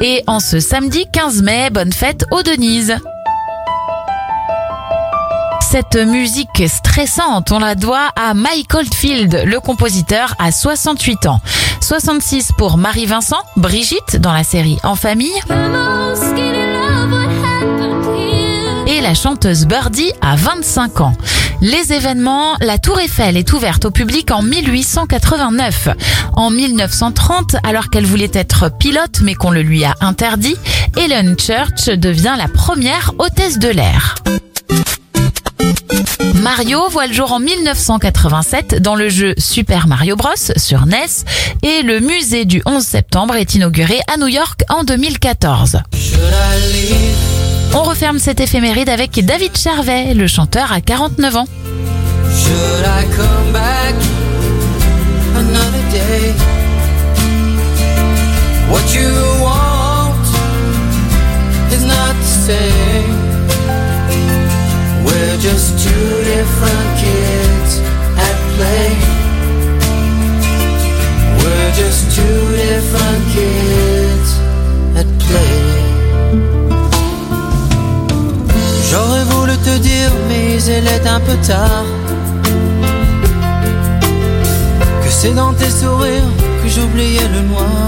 Et en ce samedi 15 mai, bonne fête aux Denise. Cette musique stressante, on la doit à Mike Oldfield, le compositeur à 68 ans. 66 pour Marie-Vincent, Brigitte dans la série En famille. La chanteuse Birdie à 25 ans. Les événements, la Tour Eiffel est ouverte au public en 1889. En 1930, alors qu'elle voulait être pilote mais qu'on le lui a interdit, Ellen Church devient la première hôtesse de l'air. Mario voit le jour en 1987 dans le jeu Super Mario Bros sur NES et le musée du 11 septembre est inauguré à New York en 2014. On referme cette éphéméride avec David Charvet, le chanteur à 49 ans. Should I come back another day? What you want is not the same. We're just two different te dire, mais il est un peu tard. Que c'est dans tes sourires que j'oubliais le noir.